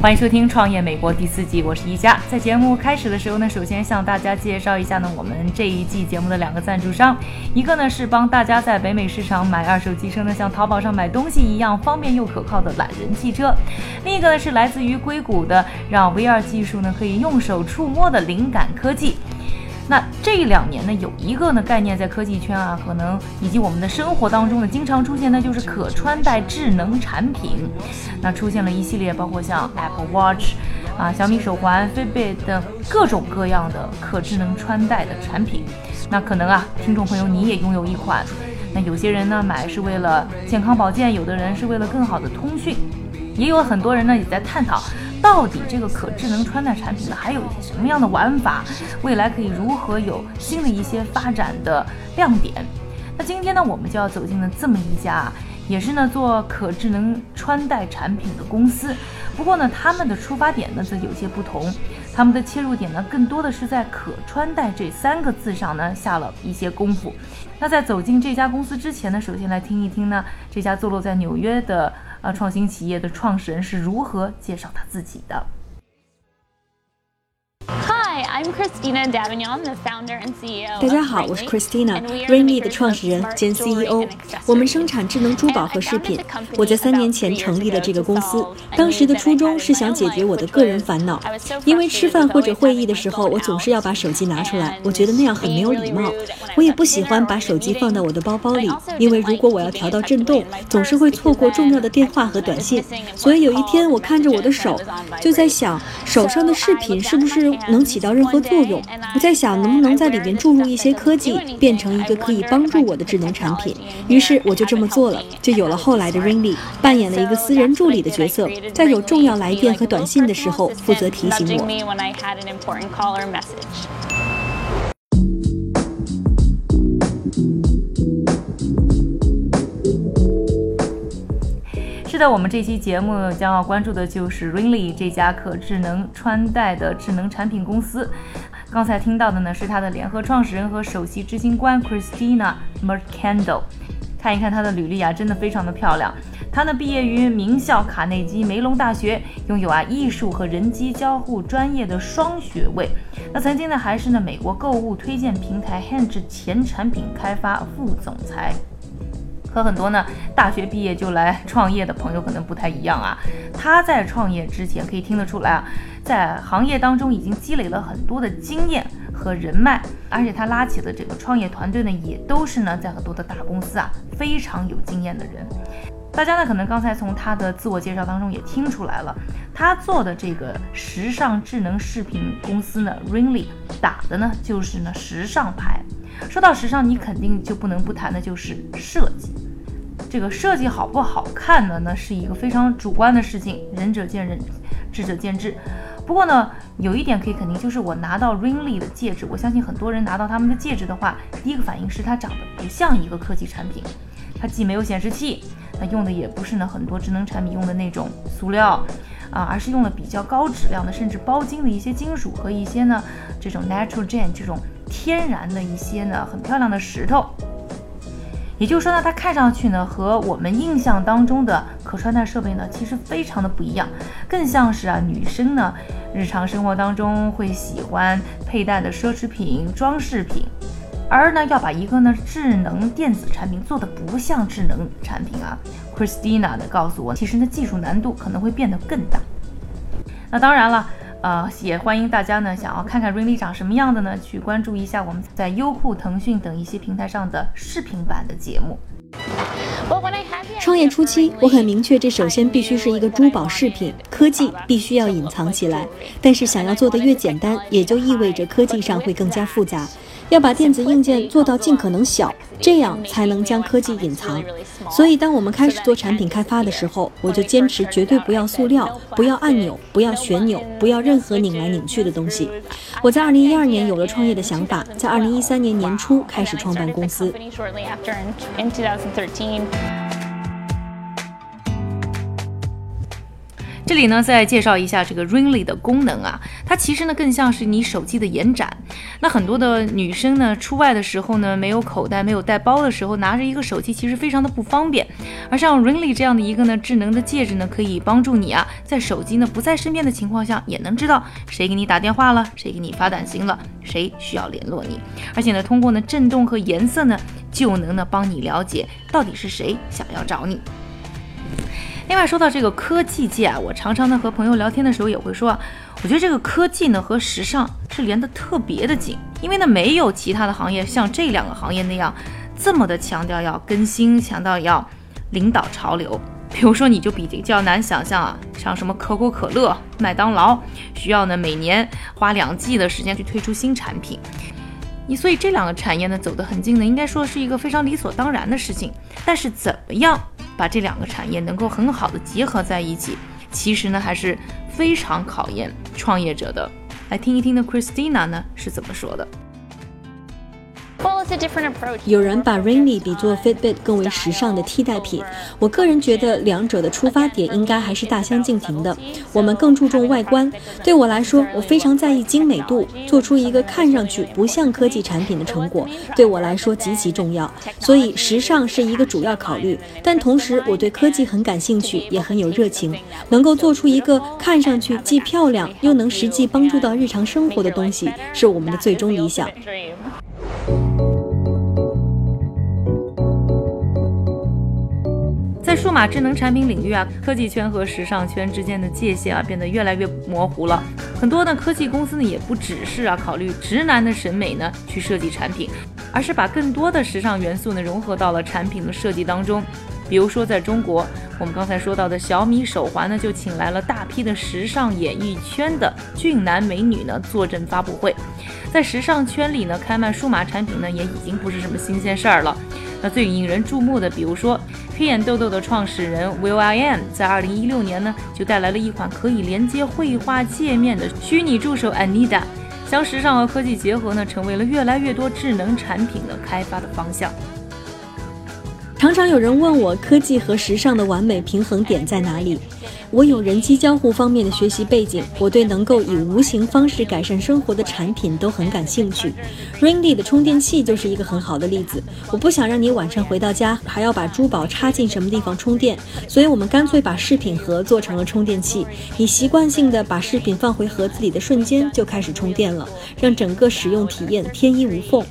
欢迎收听《创业美国》第四季，我是一佳。在节目开始的时候呢，首先向大家介绍一下呢，我们这一季节目的两个赞助商，一个呢是帮大家在北美市场买二手汽车呢，像淘宝上买东西一样方便又可靠的懒人汽车；另一个呢是来自于硅谷的，让 VR 技术呢可以用手触摸的灵感科技。那这两年呢，有一个呢概念在科技圈啊，可能以及我们的生活当中呢，经常出现的就是可穿戴智能产品。那出现了一系列，包括像 Apple Watch 啊、小米手环、Fitbit 等各种各样的可智能穿戴的产品。那可能啊，听众朋友你也拥有一款。那有些人呢买是为了健康保健，有的人是为了更好的通讯，也有很多人呢也在探讨。到底这个可智能穿戴产品呢，还有一些什么样的玩法？未来可以如何有新的一些发展的亮点？那今天呢，我们就要走进了这么一家，也是呢做可智能穿戴产品的公司。不过呢，他们的出发点呢则有些不同，他们的切入点呢更多的是在可穿戴这三个字上呢下了一些功夫。那在走进这家公司之前呢，首先来听一听呢这家坐落在纽约的。啊，创新企业的创始人是如何介绍他自己的。？I'm Christina Davignon, the founder and CEO. 大家好，我是 Christina，Ringly 的创始人兼 CEO。我们生产智能珠宝和饰品。我在三年前成立了这个公司，当时的初衷是想解决我的个人烦恼，因为吃饭或者会议的时候，我总是要把手机拿出来，我觉得那样很没有礼貌。我也不喜欢把手机放到我的包包里，因为如果我要调到震动，总是会错过重要的电话和短信。所以有一天，我看着我的手，就在想，手上的饰品是不是能起到任何作用？我在想，能不能在里面注入一些科技，变成一个可以帮助我的智能产品。于是我就这么做了，就有了后来的 Ringly，扮演了一个私人助理的角色，在有重要来电和短信的时候，负责提醒我。的，我们这期节目将要关注的就是 Ringly 这家可智能穿戴的智能产品公司。刚才听到的呢是它的联合创始人和首席执行官 Christina Mercando。看一看她的履历啊，真的非常的漂亮。她呢毕业于名校卡内基梅隆大学，拥有啊艺术和人机交互专业的双学位。那曾经呢还是呢美国购物推荐平台 Hinge 前产品开发副总裁。和很多呢大学毕业就来创业的朋友可能不太一样啊。他在创业之前可以听得出来啊。在行业当中已经积累了很多的经验和人脉，而且他拉起的这个创业团队呢，也都是呢在很多的大公司啊非常有经验的人。大家呢可能刚才从他的自我介绍当中也听出来了，他做的这个时尚智能视频公司呢，Ringly 打的呢就是呢时尚牌。说到时尚，你肯定就不能不谈的就是设计。这个设计好不好看的呢？是一个非常主观的事情，仁者见仁，智者见智。不过呢，有一点可以肯定，就是我拿到 Ringly 的戒指，我相信很多人拿到他们的戒指的话，第一个反应是它长得不像一个科技产品。它既没有显示器，它用的也不是呢很多智能产品用的那种塑料啊，而是用了比较高质量的，甚至包金的一些金属和一些呢这种 natural gem 这种天然的一些呢很漂亮的石头。也就是说呢，它看上去呢和我们印象当中的可穿戴设备呢，其实非常的不一样，更像是啊女生呢日常生活当中会喜欢佩戴的奢侈品、装饰品。而呢要把一个呢智能电子产品做的不像智能产品啊，Christina 的告诉我，其实呢技术难度可能会变得更大。那当然了。呃，也欢迎大家呢，想要看看 Ringly 长什么样的呢，去关注一下我们在优酷、腾讯等一些平台上的视频版的节目。创业初期，我很明确，这首先必须是一个珠宝饰品，科技必须要隐藏起来。但是想要做的越简单，也就意味着科技上会更加复杂。要把电子硬件做到尽可能小，这样才能将科技隐藏。所以，当我们开始做产品开发的时候，我就坚持绝对不要塑料，不要按钮，不要旋钮，不要任何拧来拧去的东西。我在二零一二年有了创业的想法，在二零一三年年初开始创办公司。这里呢，再介绍一下这个 Ringly 的功能啊，它其实呢更像是你手机的延展。那很多的女生呢，出外的时候呢，没有口袋、没有带包的时候，拿着一个手机其实非常的不方便。而像 Ringly 这样的一个呢智能的戒指呢，可以帮助你啊，在手机呢不在身边的情况下，也能知道谁给你打电话了，谁给你发短信了，谁需要联络你。而且呢，通过呢震动和颜色呢，就能呢帮你了解到底是谁想要找你。另外说到这个科技界啊，我常常呢和朋友聊天的时候也会说，我觉得这个科技呢和时尚是连得特别的紧，因为呢没有其他的行业像这两个行业那样这么的强调要更新，强调要领导潮流。比如说你就比较难想象啊，像什么可口可乐、麦当劳，需要呢每年花两季的时间去推出新产品。你所以这两个产业呢走得很近呢，应该说是一个非常理所当然的事情。但是怎么样？把这两个产业能够很好的结合在一起，其实呢还是非常考验创业者的。来听一听呢，Christina 呢是怎么说的。有人把 Ringly 比作 Fitbit 更为时尚的替代品，我个人觉得两者的出发点应该还是大相径庭的。我们更注重外观，对我来说，我非常在意精美度，做出一个看上去不像科技产品的成果，对我来说极其重要。所以时尚是一个主要考虑，但同时我对科技很感兴趣，也很有热情。能够做出一个看上去既漂亮又能实际帮助到日常生活的东西，是我们的最终理想。数码智能产品领域啊，科技圈和时尚圈之间的界限啊变得越来越模糊了。很多的科技公司呢，也不只是啊考虑直男的审美呢去设计产品，而是把更多的时尚元素呢融合到了产品的设计当中。比如说在中国，我们刚才说到的小米手环呢，就请来了大批的时尚演艺圈的俊男美女呢坐镇发布会。在时尚圈里呢，开卖数码产品呢也已经不是什么新鲜事儿了。那最引人注目的，比如说黑眼豆豆的创始人 Will I Am，在二零一六年呢，就带来了一款可以连接绘画界面的虚拟助手 Anita，将时尚和科技结合呢，成为了越来越多智能产品的开发的方向。常常有人问我，科技和时尚的完美平衡点在哪里？我有人机交互方面的学习背景，我对能够以无形方式改善生活的产品都很感兴趣。Ringly 的充电器就是一个很好的例子。我不想让你晚上回到家还要把珠宝插进什么地方充电，所以我们干脆把饰品盒做成了充电器。你习惯性的把饰品放回盒子里的瞬间就开始充电了，让整个使用体验天衣无缝。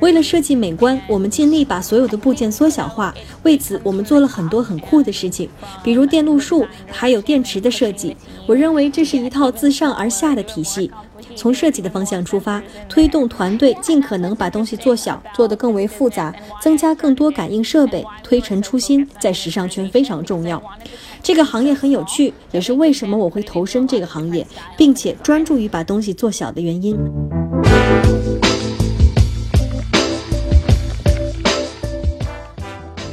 为了设计美观，我们尽力把所有的部件缩小化。为此，我们做了很多很酷的事情，比如电路树，还有电池的设计。我认为这是一套自上而下的体系，从设计的方向出发，推动团队尽可能把东西做小，做得更为复杂，增加更多感应设备，推陈出新，在时尚圈非常重要。这个行业很有趣，也是为什么我会投身这个行业，并且专注于把东西做小的原因。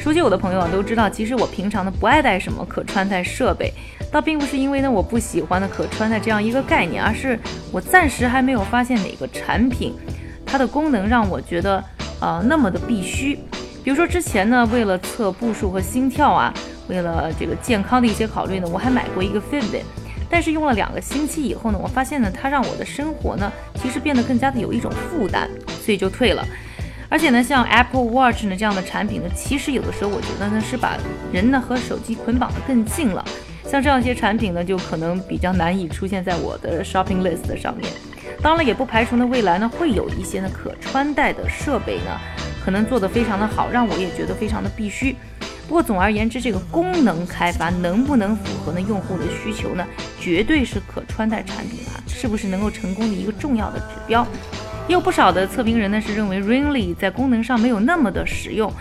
熟悉我的朋友啊都知道，其实我平常呢不爱带什么可穿戴设备，倒并不是因为呢我不喜欢的可穿戴这样一个概念，而是我暂时还没有发现哪个产品，它的功能让我觉得呃那么的必须。比如说之前呢为了测步数和心跳啊，为了这个健康的一些考虑呢，我还买过一个 Fitbit，但是用了两个星期以后呢，我发现呢它让我的生活呢其实变得更加的有一种负担，所以就退了。而且呢，像 Apple Watch 呢这样的产品呢，其实有的时候我觉得呢是把人呢和手机捆绑的更近了。像这样一些产品呢，就可能比较难以出现在我的 shopping list 上面。当然，也不排除呢未来呢会有一些呢可穿戴的设备呢，可能做得非常的好，让我也觉得非常的必须。不过总而言之，这个功能开发能不能符合呢用户的需求呢，绝对是可穿戴产品啊是不是能够成功的一个重要的指标。也有不少的测评人呢是认为 Ringly 在功能上没有那么的实用。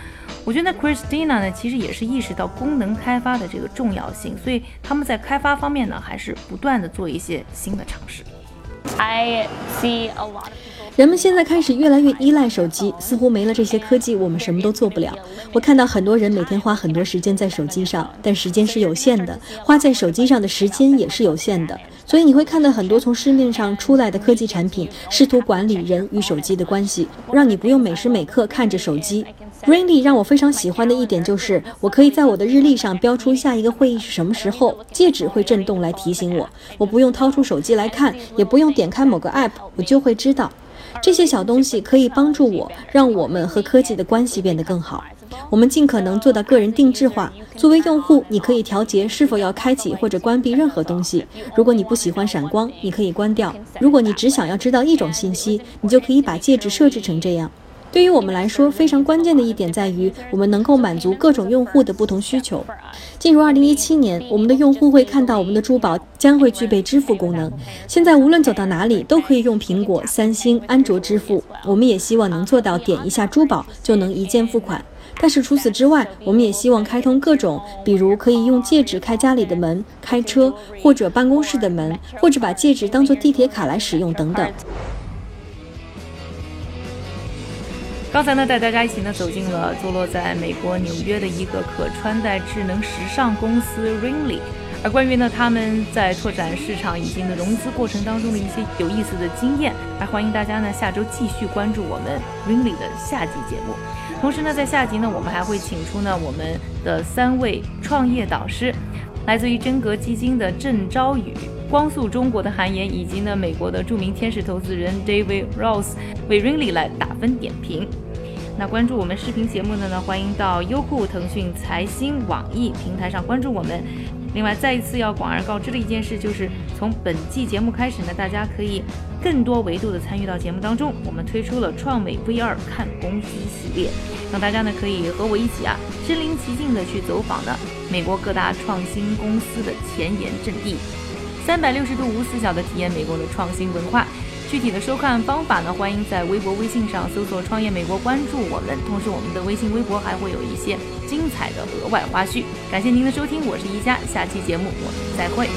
我觉得 Christina 呢，其实也是意识到功能开发的这个重要性，所以他们在开发方面呢，还是不断的做一些新的尝试。I see a lot. 人们现在开始越来越依赖手机，似乎没了这些科技，我们什么都做不了。我看到很多人每天花很多时间在手机上，但时间是有限的，花在手机上的时间也是有限的。所以你会看到很多从市面上出来的科技产品，试图管理人与手机的关系，让你不用每时每刻看着手机。Ringly 让我非常喜欢的一点就是，我可以在我的日历上标出下一个会议是什么时候，戒指会震动来提醒我，我不用掏出手机来看，也不用点开某个 app，我就会知道。这些小东西可以帮助我，让我们和科技的关系变得更好。我们尽可能做到个人定制化。作为用户，你可以调节是否要开启或者关闭任何东西。如果你不喜欢闪光，你可以关掉。如果你只想要知道一种信息，你就可以把戒指设置成这样。对于我们来说，非常关键的一点在于，我们能够满足各种用户的不同需求。进入2017年，我们的用户会看到我们的珠宝将会具备支付功能。现在无论走到哪里，都可以用苹果、三星、安卓支付。我们也希望能做到点一下珠宝就能一键付款。但是除此之外，我们也希望开通各种，比如可以用戒指开家里的门、开车或者办公室的门，或者把戒指当做地铁卡来使用等等。刚才呢，带大家一起呢走进了坐落在美国纽约的一个可穿戴智能时尚公司 Ringly，而关于呢他们在拓展市场以及呢融资过程当中的一些有意思的经验，还欢迎大家呢下周继续关注我们 Ringly 的下集节目。同时呢，在下集呢，我们还会请出呢我们的三位创业导师，来自于真格基金的郑朝宇、光速中国的韩岩，以及呢美国的著名天使投资人 David Rose 为 Ringly 来打分点评。那关注我们视频节目的呢，欢迎到优酷、腾讯、财新、网易平台上关注我们。另外，再一次要广而告之的一件事，就是从本季节目开始呢，大家可以更多维度的参与到节目当中。我们推出了创美 V 二看公司系列，让大家呢可以和我一起啊，身临其境的去走访呢美国各大创新公司的前沿阵地，三百六十度无死角的体验美国的创新文化。具体的收看方法呢？欢迎在微博、微信上搜索“创业美国”，关注我们。同时，我们的微信、微博还会有一些精彩的额外花絮。感谢您的收听，我是一佳，下期节目我们再会。